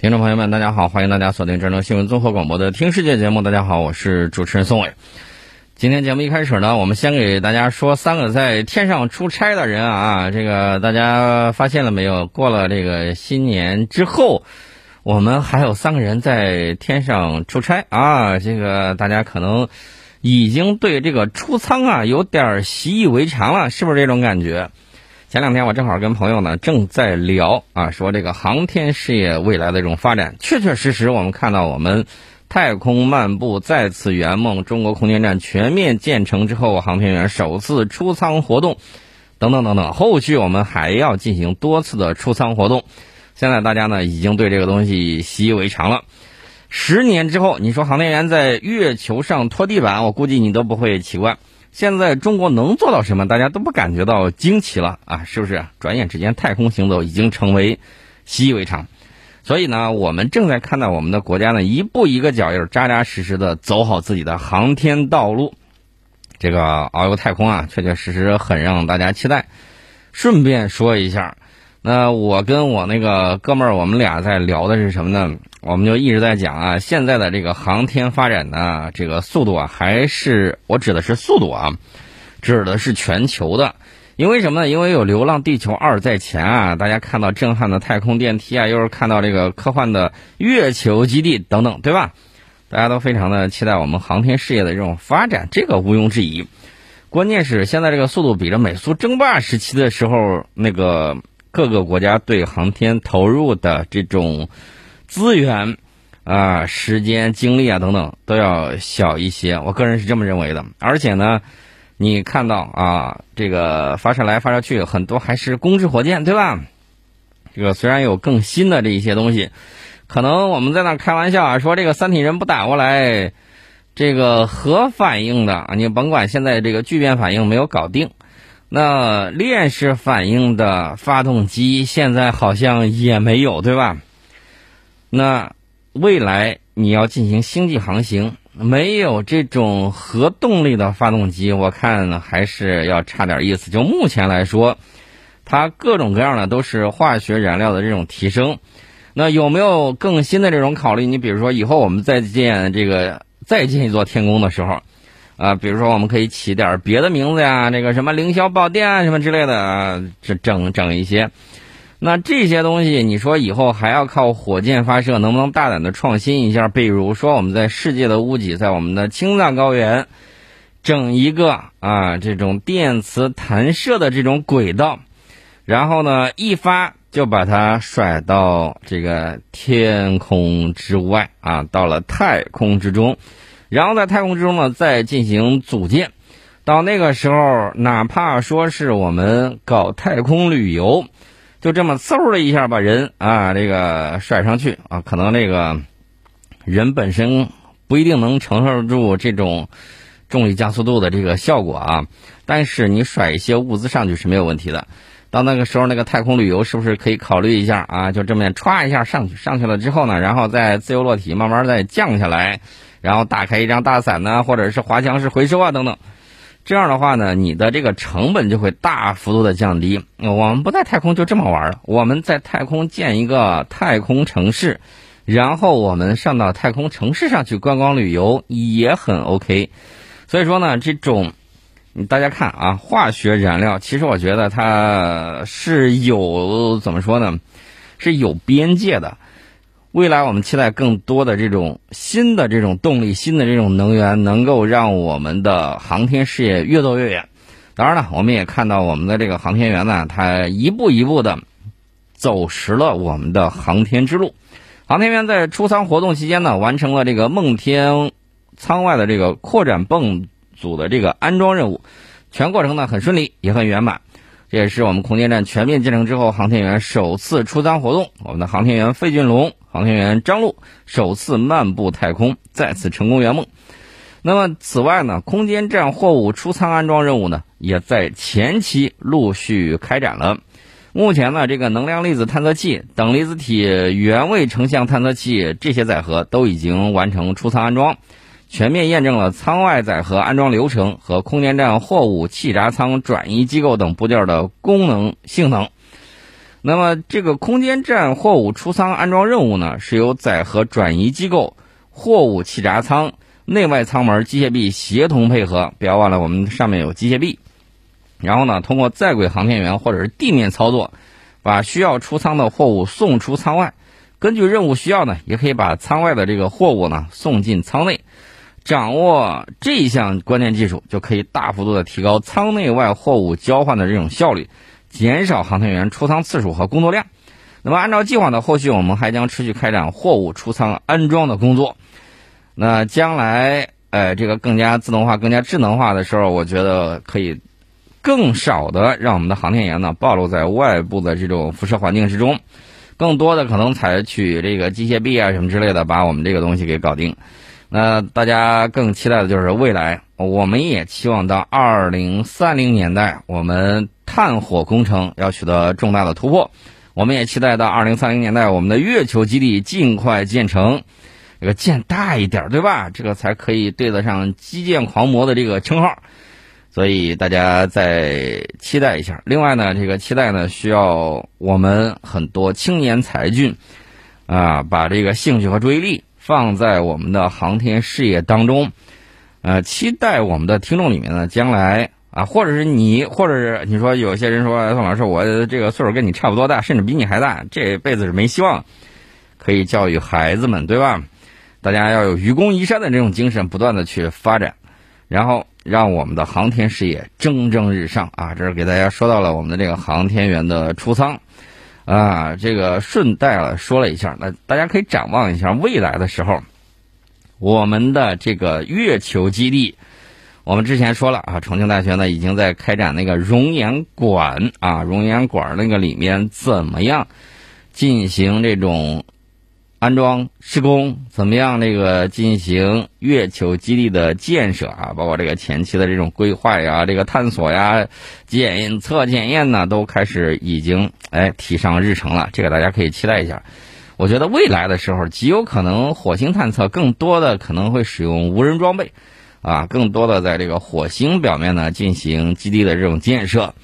听众朋友们，大家好，欢迎大家锁定郑州新闻综合广播的《听世界》节目。大家好，我是主持人宋伟。今天节目一开始呢，我们先给大家说三个在天上出差的人啊。这个大家发现了没有？过了这个新年之后，我们还有三个人在天上出差啊。这个大家可能已经对这个出舱啊有点习以为常了，是不是这种感觉？前两天我正好跟朋友呢正在聊啊，说这个航天事业未来的这种发展，确确实实我们看到我们太空漫步再次圆梦，中国空间站全面建成之后，航天员首次出舱活动，等等等等，后续我们还要进行多次的出舱活动。现在大家呢已经对这个东西习以为常了。十年之后，你说航天员在月球上拖地板，我估计你都不会奇怪。现在中国能做到什么，大家都不感觉到惊奇了啊？是不是？转眼之间，太空行走已经成为习以为常。所以呢，我们正在看到我们的国家呢，一步一个脚印，扎扎实实的走好自己的航天道路。这个遨游太空啊，确确实实很让大家期待。顺便说一下，那我跟我那个哥们儿，我们俩在聊的是什么呢？我们就一直在讲啊，现在的这个航天发展呢，这个速度啊，还是我指的是速度啊，指的是全球的。因为什么呢？因为有《流浪地球二》在前啊，大家看到震撼的太空电梯啊，又是看到这个科幻的月球基地等等，对吧？大家都非常的期待我们航天事业的这种发展，这个毋庸置疑。关键是现在这个速度比着美苏争霸时期的时候，那个各个国家对航天投入的这种。资源啊、时间、精力啊等等都要小一些，我个人是这么认为的。而且呢，你看到啊，这个发射来发射去，很多还是公制火箭，对吧？这个虽然有更新的这一些东西，可能我们在那开玩笑啊，说这个三体人不打过来，这个核反应的啊，你甭管现在这个聚变反应没有搞定，那链式反应的发动机现在好像也没有，对吧？那未来你要进行星际航行，没有这种核动力的发动机，我看还是要差点意思。就目前来说，它各种各样的都是化学燃料的这种提升。那有没有更新的这种考虑？你比如说，以后我们再建这个再建一座天宫的时候，啊，比如说我们可以起点别的名字呀，这个什么凌霄宝殿啊，什么之类的啊，这整整一些。那这些东西，你说以后还要靠火箭发射，能不能大胆的创新一下？比如说，我们在世界的屋脊，在我们的青藏高原，整一个啊这种电磁弹射的这种轨道，然后呢一发就把它甩到这个天空之外啊，到了太空之中，然后在太空之中呢再进行组建。到那个时候，哪怕说是我们搞太空旅游。就这么嗖的一下把人啊，这个甩上去啊，可能这个人本身不一定能承受住这种重力加速度的这个效果啊。但是你甩一些物资上去是没有问题的。到那个时候，那个太空旅游是不是可以考虑一下啊？就这么歘一下上去，上去了之后呢，然后再自由落体，慢慢再降下来，然后打开一张大伞呢，或者是滑翔式回收啊等等。这样的话呢，你的这个成本就会大幅度的降低。我们不在太空就这么玩了，我们在太空建一个太空城市，然后我们上到太空城市上去观光旅游也很 OK。所以说呢，这种大家看啊，化学燃料其实我觉得它是有怎么说呢，是有边界的。未来我们期待更多的这种新的这种动力、新的这种能源，能够让我们的航天事业越走越远。当然了，我们也看到我们的这个航天员呢，他一步一步的走实了我们的航天之路。航天员在出舱活动期间呢，完成了这个梦天舱外的这个扩展泵组的这个安装任务，全过程呢很顺利，也很圆满。这也是我们空间站全面建成之后，航天员首次出舱活动。我们的航天员费俊龙、航天员张璐首次漫步太空，再次成功圆梦。那么，此外呢，空间站货物出舱安装任务呢，也在前期陆续开展了。目前呢，这个能量粒子探测器、等离子体原位成像探测器这些载荷都已经完成出舱安装。全面验证了舱外载荷安装流程和空间站货物气闸舱转移机构等部件的功能性能。那么这个空间站货物出舱安装任务呢，是由载荷转移机构、货物气闸舱、内外舱门机械臂协同配合。不要忘了，我们上面有机械臂。然后呢，通过在轨航天员或者是地面操作，把需要出舱的货物送出舱外。根据任务需要呢，也可以把舱外的这个货物呢送进舱内。掌握这一项关键技术，就可以大幅度的提高舱内外货物交换的这种效率，减少航天员出舱次数和工作量。那么，按照计划呢，后续我们还将持续开展货物出舱安装的工作。那将来，呃，这个更加自动化、更加智能化的时候，我觉得可以。更少的让我们的航天员呢暴露在外部的这种辐射环境之中，更多的可能采取这个机械臂啊什么之类的，把我们这个东西给搞定。那大家更期待的就是未来，我们也期望到二零三零年代，我们探火工程要取得重大的突破。我们也期待到二零三零年代，我们的月球基地尽快建成，这个建大一点，对吧？这个才可以对得上基建狂魔的这个称号。所以大家再期待一下。另外呢，这个期待呢，需要我们很多青年才俊啊，把这个兴趣和注意力放在我们的航天事业当中。呃，期待我们的听众里面呢，将来啊，或者是你，或者是你说有些人说宋老师，我这个岁数跟你差不多大，甚至比你还大，这辈子是没希望，可以教育孩子们，对吧？大家要有愚公移山的这种精神，不断的去发展，然后。让我们的航天事业蒸蒸日上啊！这是给大家说到了我们的这个航天员的出舱啊，这个顺带了说了一下。那大家可以展望一下未来的时候，我们的这个月球基地，我们之前说了啊，重庆大学呢已经在开展那个熔岩管啊，熔岩管那个里面怎么样进行这种。安装施工怎么样？这个进行月球基地的建设啊，包括这个前期的这种规划呀、这个探索呀、检测检验呢，都开始已经哎提上日程了。这个大家可以期待一下。我觉得未来的时候极有可能火星探测更多的可能会使用无人装备，啊，更多的在这个火星表面呢进行基地的这种建设。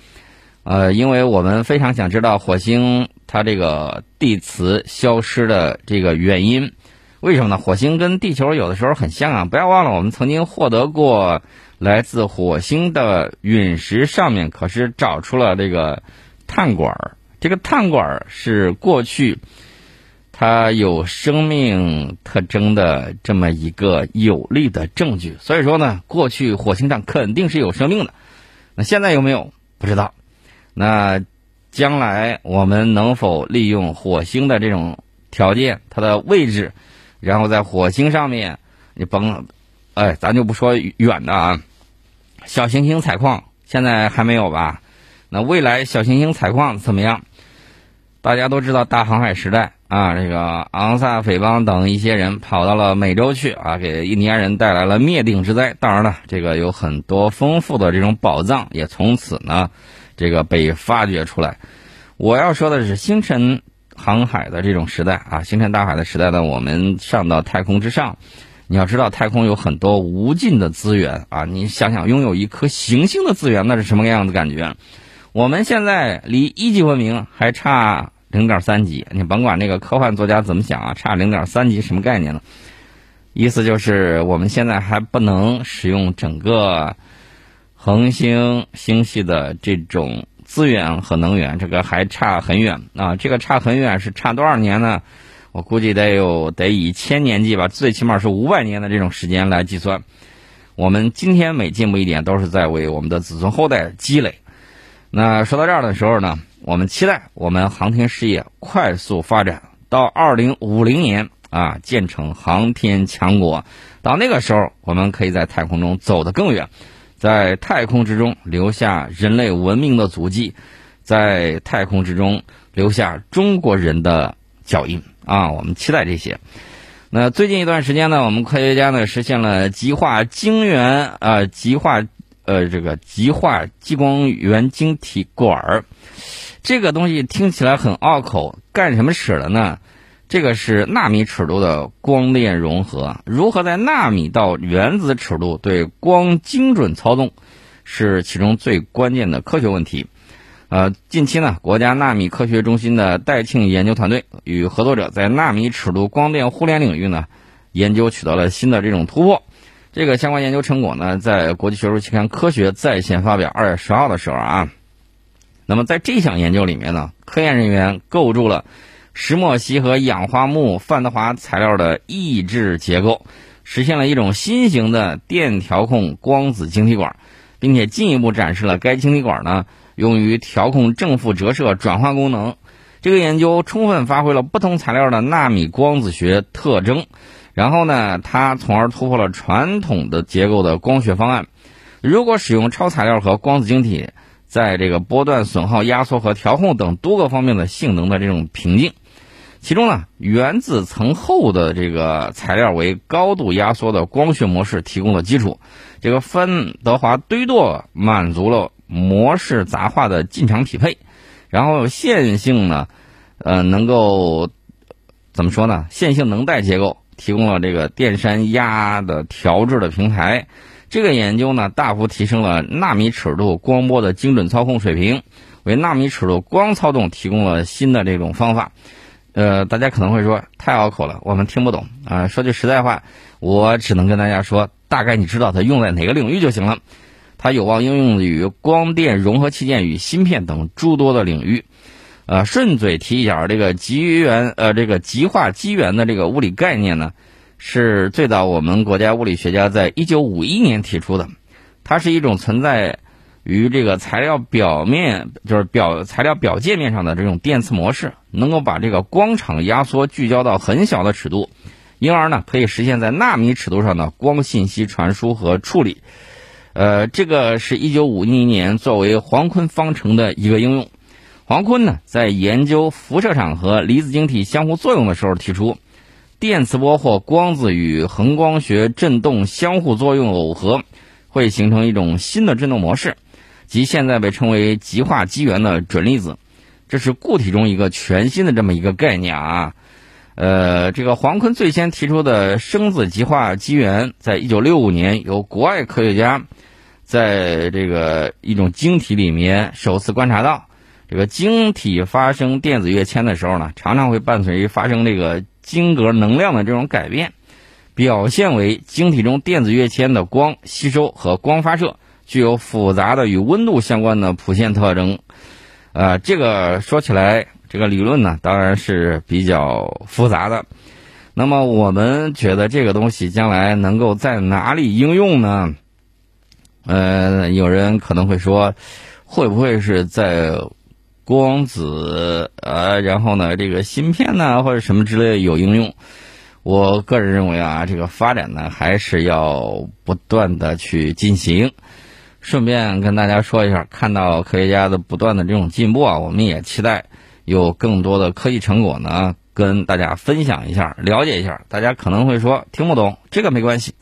呃，因为我们非常想知道火星它这个地磁消失的这个原因，为什么呢？火星跟地球有的时候很像啊，不要忘了我们曾经获得过来自火星的陨石上面可是找出了这个碳管儿这个碳管儿是过去它有生命特征的这么一个有力的证据，所以说呢，过去火星上肯定是有生命的，那现在有没有不知道。那将来我们能否利用火星的这种条件，它的位置，然后在火星上面，你甭，哎，咱就不说远的啊，小行星采矿现在还没有吧？那未来小行星采矿怎么样？大家都知道大航海时代啊，这个昂萨匪帮等一些人跑到了美洲去啊，给印第安人带来了灭顶之灾。当然了，这个有很多丰富的这种宝藏，也从此呢。这个被发掘出来，我要说的是星辰航海的这种时代啊，星辰大海的时代呢，我们上到太空之上，你要知道太空有很多无尽的资源啊，你想想拥有一颗行星的资源，那是什么样子感觉？我们现在离一级文明还差零点三级，你甭管那个科幻作家怎么想啊，差零点三级什么概念呢？意思就是我们现在还不能使用整个。恒星星系的这种资源和能源，这个还差很远啊！这个差很远是差多少年呢？我估计得有得以千年计吧，最起码是五百年的这种时间来计算。我们今天每进步一点，都是在为我们的子孙后代积累。那说到这儿的时候呢，我们期待我们航天事业快速发展，到二零五零年啊，建成航天强国。到那个时候，我们可以在太空中走得更远。在太空之中留下人类文明的足迹，在太空之中留下中国人的脚印啊！我们期待这些。那最近一段时间呢，我们科学家呢实现了极化晶圆啊，极化呃这个极化激光源晶体管儿，这个东西听起来很拗口，干什么使的呢？这个是纳米尺度的光链融合，如何在纳米到原子尺度对光精准操纵，是其中最关键的科学问题。呃，近期呢，国家纳米科学中心的戴庆研究团队与合作者在纳米尺度光电互联领域呢，研究取得了新的这种突破。这个相关研究成果呢，在国际学术期刊《科学》在线发表。二月十号的时候啊，那么在这项研究里面呢，科研人员构筑了石墨烯和氧化钼范德华材料的抑制结构，实现了一种新型的电调控光子晶体管，并且进一步展示了该晶体管呢。用于调控正负折射转换功能，这个研究充分发挥了不同材料的纳米光子学特征，然后呢，它从而突破了传统的结构的光学方案。如果使用超材料和光子晶体，在这个波段损耗、压缩和调控等多个方面的性能的这种瓶颈，其中呢，原子层厚的这个材料为高度压缩的光学模式提供了基础，这个范德华堆垛满足了。模式杂化的进场匹配，然后线性呢，呃，能够怎么说呢？线性能带结构提供了这个电山压的调制的平台。这个研究呢，大幅提升了纳米尺度光波的精准操控水平，为纳米尺度光操纵提供了新的这种方法。呃，大家可能会说太拗口了，我们听不懂啊。说句实在话，我只能跟大家说，大概你知道它用在哪个领域就行了。它有望应用于光电融合器件与芯片等诸多的领域。呃，顺嘴提一下，这个极源呃，这个极化机缘的这个物理概念呢，是最早我们国家物理学家在一九五一年提出的。它是一种存在于这个材料表面，就是表材料表界面上的这种电磁模式，能够把这个光场压缩聚焦到很小的尺度，因而呢，可以实现在纳米尺度上的光信息传输和处理。呃，这个是一九五一年作为黄坤方程的一个应用。黄坤呢，在研究辐射场和离子晶体相互作用的时候提出，电磁波或光子与恒光学振动相互作用耦合，会形成一种新的振动模式，即现在被称为极化机源的准粒子。这是固体中一个全新的这么一个概念啊。呃，这个黄坤最先提出的生子极化机源，在一九六五年由国外科学家。在这个一种晶体里面，首次观察到，这个晶体发生电子跃迁的时候呢，常常会伴随发生这个晶格能量的这种改变，表现为晶体中电子跃迁的光吸收和光发射具有复杂的与温度相关的谱线特征。呃，这个说起来，这个理论呢，当然是比较复杂的。那么我们觉得这个东西将来能够在哪里应用呢？呃，有人可能会说，会不会是在光子呃，然后呢，这个芯片呢，或者什么之类有应用？我个人认为啊，这个发展呢，还是要不断的去进行。顺便跟大家说一下，看到科学家的不断的这种进步啊，我们也期待有更多的科技成果呢，跟大家分享一下，了解一下。大家可能会说听不懂，这个没关系。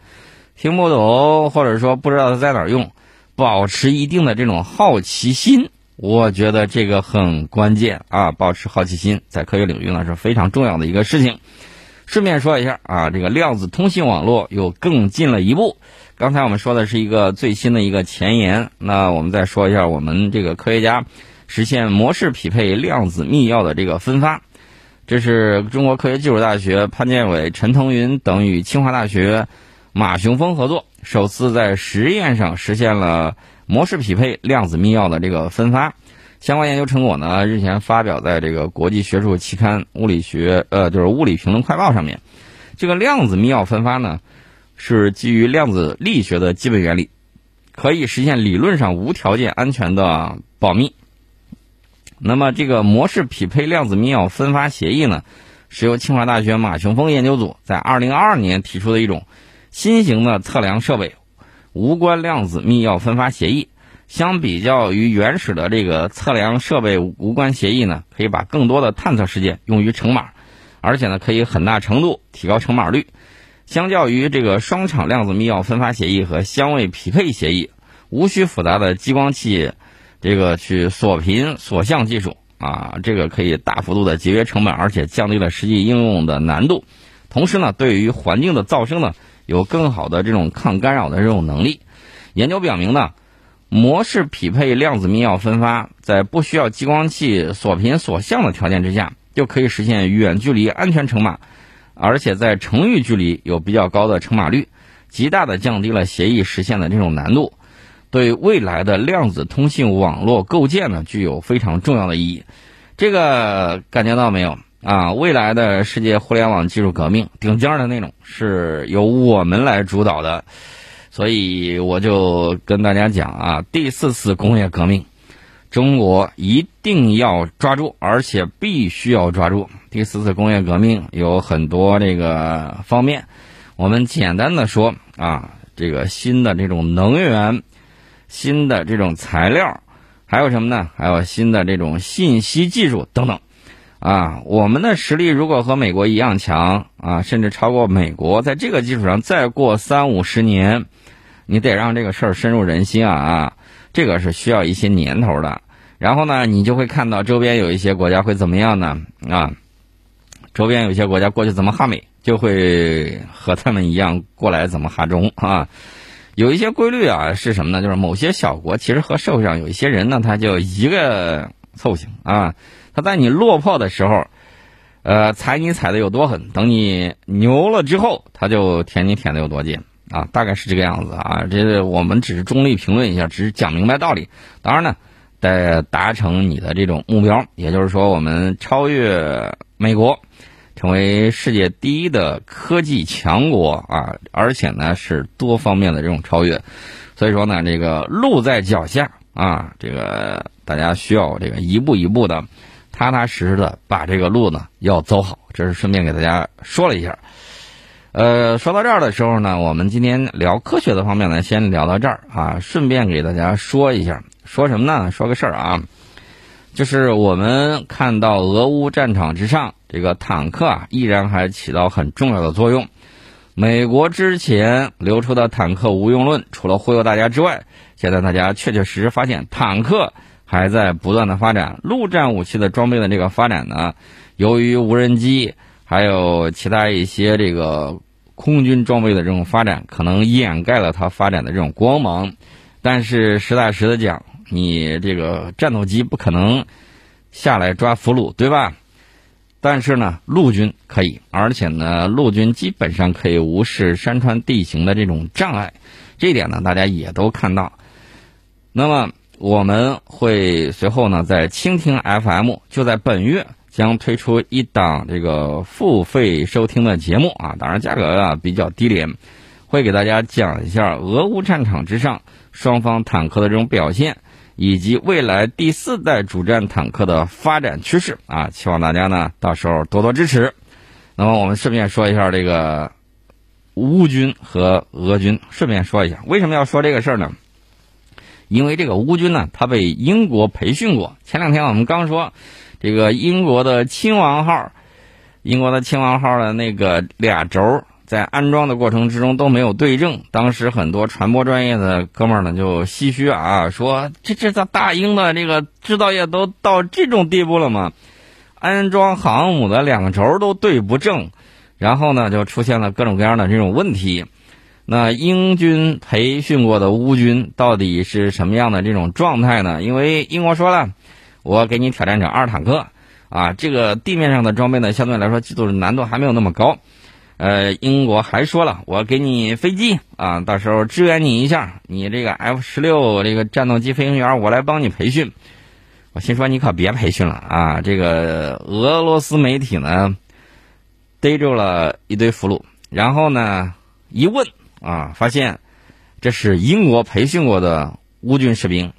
听不懂，或者说不知道它在哪儿用，保持一定的这种好奇心，我觉得这个很关键啊！保持好奇心在科学领域呢是非常重要的一个事情。顺便说一下啊，这个量子通信网络又更进了一步。刚才我们说的是一个最新的一个前沿，那我们再说一下我们这个科学家实现模式匹配量子密钥的这个分发。这是中国科学技术大学潘建伟、陈腾云等与清华大学。马雄峰合作首次在实验上实现了模式匹配量子密钥的这个分发，相关研究成果呢日前发表在这个国际学术期刊《物理学》呃就是《物理评论快报》上面。这个量子密钥分发呢是基于量子力学的基本原理，可以实现理论上无条件安全的保密。那么这个模式匹配量子密钥分发协议呢，是由清华大学马雄峰研究组在2022年提出的一种。新型的测量设备无关量子密钥分发协议，相比较于原始的这个测量设备无关协议呢，可以把更多的探测事件用于乘码，而且呢，可以很大程度提高乘码率。相较于这个双场量子密钥分发协议和相位匹配协议，无需复杂的激光器，这个去锁频锁相技术啊，这个可以大幅度的节约成本，而且降低了实际应用的难度。同时呢，对于环境的噪声呢。有更好的这种抗干扰的这种能力。研究表明呢，模式匹配量子密钥分发在不需要激光器锁频锁相的条件之下，就可以实现远距离安全乘码，而且在程域距离有比较高的乘码率，极大的降低了协议实现的这种难度，对未来的量子通信网络构建呢具有非常重要的意义。这个感觉到没有啊？未来的世界互联网技术革命，顶尖的那种是由我们来主导的，所以我就跟大家讲啊，第四次工业革命，中国一定要抓住，而且必须要抓住。第四次工业革命有很多这个方面，我们简单的说啊，这个新的这种能源，新的这种材料。还有什么呢？还有新的这种信息技术等等，啊，我们的实力如果和美国一样强啊，甚至超过美国，在这个基础上再过三五十年，你得让这个事儿深入人心啊啊，这个是需要一些年头的。然后呢，你就会看到周边有一些国家会怎么样呢？啊，周边有些国家过去怎么哈美，就会和他们一样过来怎么哈中啊。有一些规律啊，是什么呢？就是某些小国其实和社会上有一些人呢，他就一个凑型啊。他在你落魄的时候，呃，踩你踩的有多狠；等你牛了之后，他就舔你舔的有多贱啊。大概是这个样子啊。这我们只是中立评论一下，只是讲明白道理。当然呢，得达成你的这种目标，也就是说，我们超越美国。成为世界第一的科技强国啊，而且呢是多方面的这种超越，所以说呢，这个路在脚下啊，这个大家需要这个一步一步的，踏踏实实的把这个路呢要走好。这是顺便给大家说了一下。呃，说到这儿的时候呢，我们今天聊科学的方面呢，先聊到这儿啊，顺便给大家说一下，说什么呢？说个事儿啊。就是我们看到俄乌战场之上，这个坦克啊，依然还起到很重要的作用。美国之前流出的坦克无用论，除了忽悠大家之外，现在大家确确实实发现，坦克还在不断的发展。陆战武器的装备的这个发展呢，由于无人机还有其他一些这个空军装备的这种发展，可能掩盖了它发展的这种光芒。但是实打实的讲，你这个战斗机不可能下来抓俘虏，对吧？但是呢，陆军可以，而且呢，陆军基本上可以无视山川地形的这种障碍，这一点呢，大家也都看到。那么我们会随后呢，在蜻蜓 FM 就在本月将推出一档这个付费收听的节目啊，当然价格啊比较低廉，会给大家讲一下俄乌战场之上双方坦克的这种表现。以及未来第四代主战坦克的发展趋势啊，希望大家呢到时候多多支持。那么我们顺便说一下这个乌军和俄军，顺便说一下为什么要说这个事儿呢？因为这个乌军呢，他被英国培训过。前两天我们刚说这个英国的亲王号，英国的亲王号的那个俩轴。在安装的过程之中都没有对正，当时很多传播专业的哥们儿呢就唏嘘啊，说这这咱大英的这个制造业都到这种地步了吗？安装航母的两个轴都对不正，然后呢就出现了各种各样的这种问题。那英军培训过的乌军到底是什么样的这种状态呢？因为英国说了，我给你挑战者二坦克啊，这个地面上的装备呢相对来说技术难度还没有那么高。呃，英国还说了，我给你飞机啊，到时候支援你一下，你这个 F 十六这个战斗机飞行员，我来帮你培训。我心说你可别培训了啊！这个俄罗斯媒体呢逮住了一堆俘虏，然后呢一问啊，发现这是英国培训过的乌军士兵，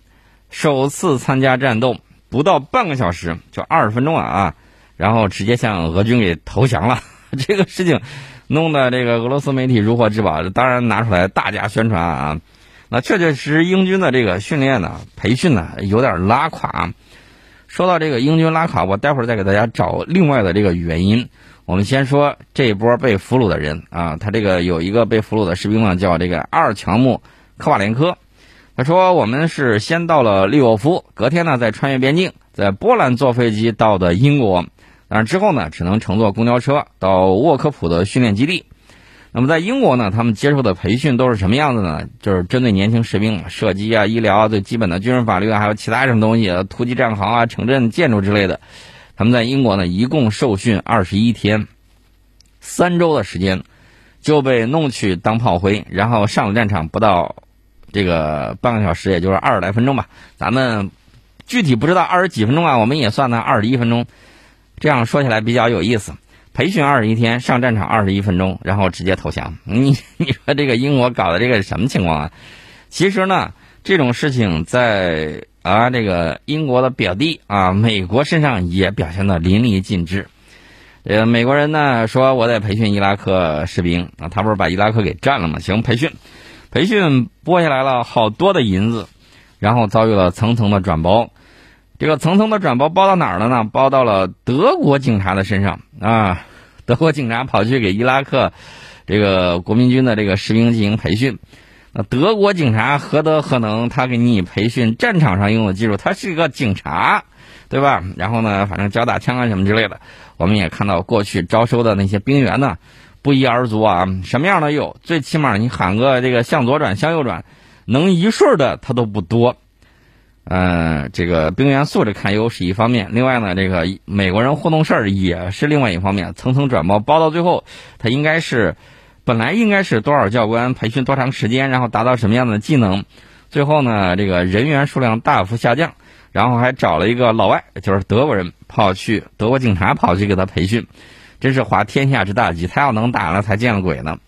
首次参加战斗，不到半个小时，就二十分钟啊啊，然后直接向俄军给投降了。这个事情弄得这个俄罗斯媒体如获至宝，当然拿出来大加宣传啊。那确确实实英军的这个训练呢、培训呢有点拉垮。说到这个英军拉垮，我待会儿再给大家找另外的这个原因。我们先说这一波被俘虏的人啊，他这个有一个被俘虏的士兵呢，叫这个阿尔乔姆科瓦连科。他说：“我们是先到了利沃夫，隔天呢再穿越边境，在波兰坐飞机到的英国。”但是之后呢，只能乘坐公交车到沃科普的训练基地。那么在英国呢，他们接受的培训都是什么样子呢？就是针对年轻士兵，射击啊、医疗啊、最基本的军事法律啊，还有其他什么东西，突击战壕啊、城镇建筑之类的。他们在英国呢，一共受训二十一天，三周的时间就被弄去当炮灰，然后上了战场不到这个半个小时，也就是二十来分钟吧。咱们具体不知道二十几分钟啊，我们也算呢二十一分钟。这样说起来比较有意思。培训二十一天，上战场二十一分钟，然后直接投降。你你说这个英国搞的这个什么情况啊？其实呢，这种事情在啊这个英国的表弟啊美国身上也表现的淋漓尽致。呃，美国人呢说我得培训伊拉克士兵啊，他不是把伊拉克给占了吗？行，培训，培训拨下来了好多的银子，然后遭遇了层层的转包。这个层层的转包包到哪儿了呢？包到了德国警察的身上啊！德国警察跑去给伊拉克这个国民军的这个士兵进行培训。那德国警察何德何能？他给你培训战场上用的技术，他是一个警察，对吧？然后呢，反正教打枪啊什么之类的。我们也看到过去招收的那些兵员呢，不一而足啊，什么样的有？最起码你喊个这个向左转向右转，能一顺的他都不多。嗯，这个兵员素质堪忧是一方面，另外呢，这个美国人糊弄事儿也是另外一方面，层层转包包到最后，他应该是本来应该是多少教官培训多长时间，然后达到什么样的技能，最后呢，这个人员数量大幅下降，然后还找了一个老外，就是德国人跑去德国警察跑去给他培训，真是滑天下之大稽，他要能打了才见了鬼呢。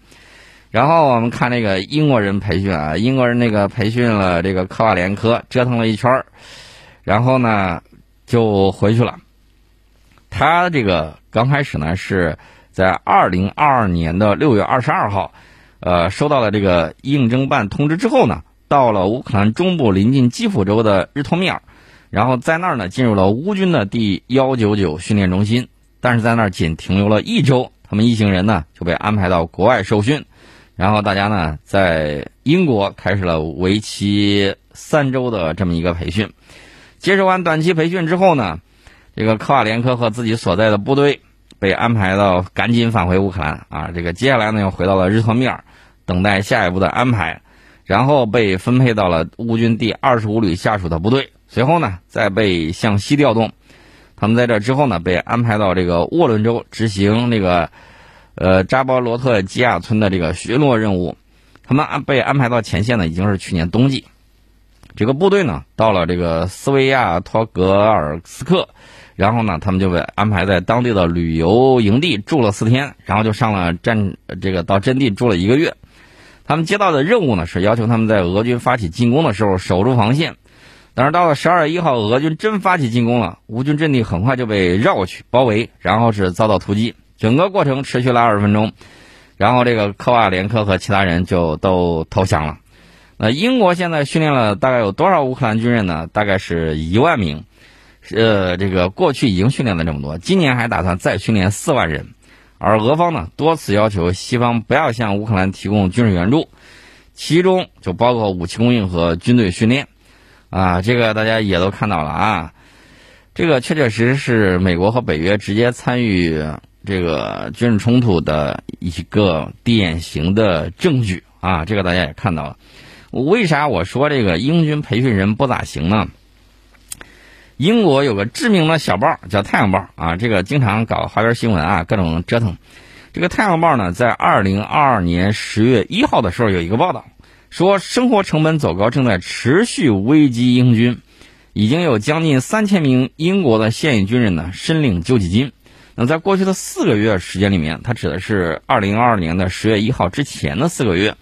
然后我们看那个英国人培训啊，英国人那个培训了这个科瓦连科，折腾了一圈儿，然后呢就回去了。他这个刚开始呢是在二零二二年的六月二十二号，呃，收到了这个应征办通知之后呢，到了乌克兰中部临近基辅州的日托米尔，然后在那儿呢进入了乌军的第幺九九训练中心，但是在那儿仅停留了一周，他们一行人呢就被安排到国外受训。然后大家呢，在英国开始了为期三周的这么一个培训。接受完短期培训之后呢，这个科瓦连科和自己所在的部队被安排到赶紧返回乌克兰啊。这个接下来呢，又回到了日托米尔，等待下一步的安排。然后被分配到了乌军第二十五旅下属的部队，随后呢，再被向西调动。他们在这之后呢，被安排到这个沃伦州执行那个。呃，扎波罗特基亚村的这个巡逻任务，他们安被安排到前线呢，已经是去年冬季。这个部队呢，到了这个斯维亚托格尔斯克，然后呢，他们就被安排在当地的旅游营地住了四天，然后就上了战，这个到阵地住了一个月。他们接到的任务呢，是要求他们在俄军发起进攻的时候守住防线。但是到了十二月一号，俄军真发起进攻了，乌军阵地很快就被绕过去包围，然后是遭到突击。整个过程持续了二十分钟，然后这个科瓦连科和其他人就都投降了。那英国现在训练了大概有多少乌克兰军人呢？大概是一万名。呃，这个过去已经训练了这么多，今年还打算再训练四万人。而俄方呢，多次要求西方不要向乌克兰提供军事援助，其中就包括武器供应和军队训练。啊，这个大家也都看到了啊，这个确确实实是美国和北约直接参与。这个军事冲突的一个典型的证据啊，这个大家也看到了。为啥我说这个英军培训人不咋行呢？英国有个知名的小报叫《太阳报》啊，这个经常搞花边新闻啊，各种折腾。这个《太阳报》呢，在二零二二年十月一号的时候有一个报道，说生活成本走高正在持续危机英军，已经有将近三千名英国的现役军人呢申领救济金。那在过去的四个月时间里面，它指的是二零二二年的十月一号之前的四个月，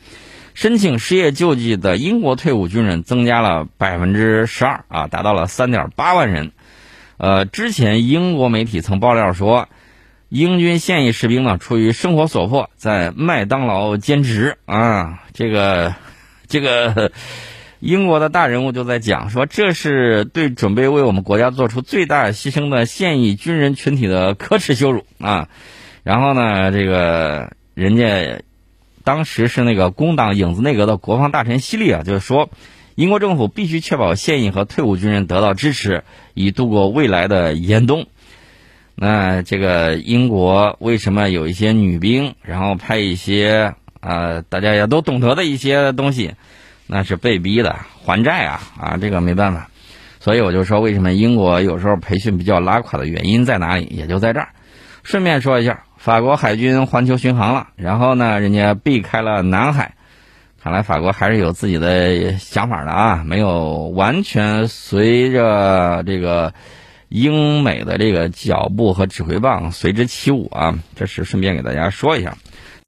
申请失业救济的英国退伍军人增加了百分之十二啊，达到了三点八万人。呃，之前英国媒体曾爆料说，英军现役士兵呢，出于生活所迫，在麦当劳兼职啊，这个，这个。英国的大人物就在讲说，这是对准备为我们国家做出最大牺牲的现役军人群体的可耻羞辱啊！然后呢，这个人家当时是那个工党影子内阁的国防大臣希利啊，就是说，英国政府必须确保现役和退伍军人得到支持，以度过未来的严冬。那这个英国为什么有一些女兵，然后派一些啊大家也都懂得的一些东西，那是被逼的还债啊啊，这个没办法。所以我就说，为什么英国有时候培训比较拉垮的原因在哪里？也就在这儿。顺便说一下，法国海军环球巡航了，然后呢，人家避开了南海。看来法国还是有自己的想法的啊，没有完全随着这个英美的这个脚步和指挥棒随之起舞啊。这是顺便给大家说一下。